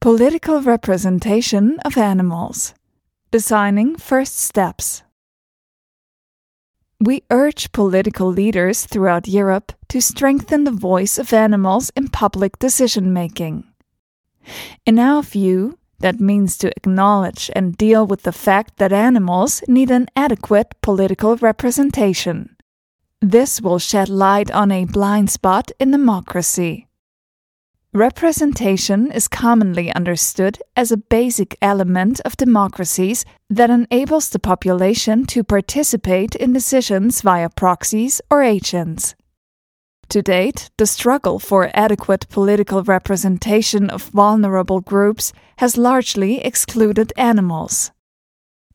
Political representation of animals. Designing first steps. We urge political leaders throughout Europe to strengthen the voice of animals in public decision making. In our view, that means to acknowledge and deal with the fact that animals need an adequate political representation. This will shed light on a blind spot in democracy. Representation is commonly understood as a basic element of democracies that enables the population to participate in decisions via proxies or agents. To date, the struggle for adequate political representation of vulnerable groups has largely excluded animals.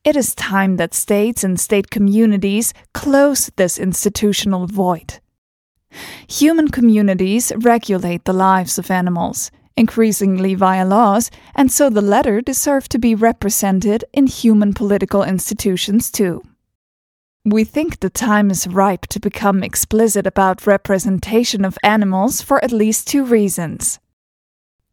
It is time that states and state communities close this institutional void. Human communities regulate the lives of animals, increasingly via laws, and so the latter deserve to be represented in human political institutions too. We think the time is ripe to become explicit about representation of animals for at least two reasons.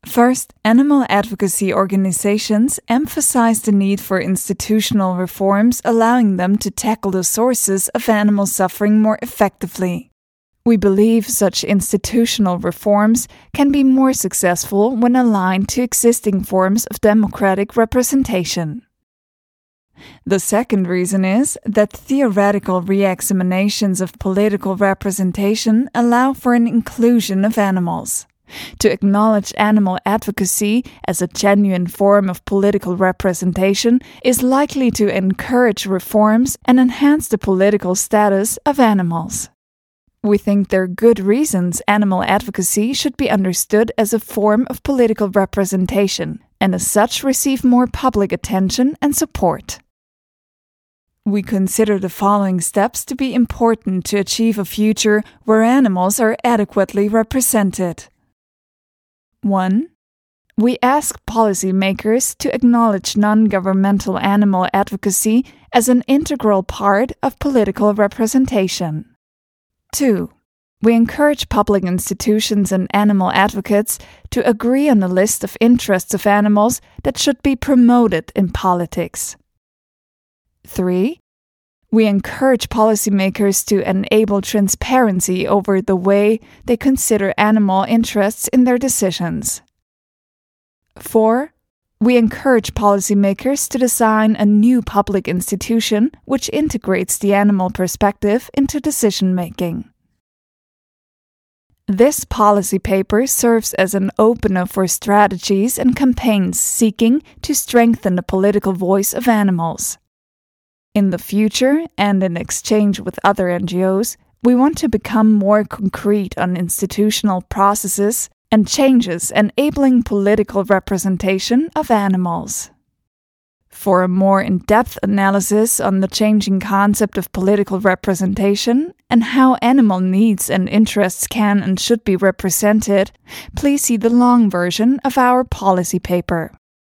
First, animal advocacy organizations emphasize the need for institutional reforms allowing them to tackle the sources of animal suffering more effectively. We believe such institutional reforms can be more successful when aligned to existing forms of democratic representation. The second reason is that theoretical re examinations of political representation allow for an inclusion of animals. To acknowledge animal advocacy as a genuine form of political representation is likely to encourage reforms and enhance the political status of animals. We think there are good reasons animal advocacy should be understood as a form of political representation, and as such receive more public attention and support. We consider the following steps to be important to achieve a future where animals are adequately represented. 1. We ask policymakers to acknowledge non governmental animal advocacy as an integral part of political representation. 2. We encourage public institutions and animal advocates to agree on a list of interests of animals that should be promoted in politics. 3. We encourage policymakers to enable transparency over the way they consider animal interests in their decisions. 4. We encourage policymakers to design a new public institution which integrates the animal perspective into decision making. This policy paper serves as an opener for strategies and campaigns seeking to strengthen the political voice of animals. In the future, and in exchange with other NGOs, we want to become more concrete on institutional processes and changes enabling political representation of animals. For a more in depth analysis on the changing concept of political representation and how animal needs and interests can and should be represented, please see the long version of our policy paper.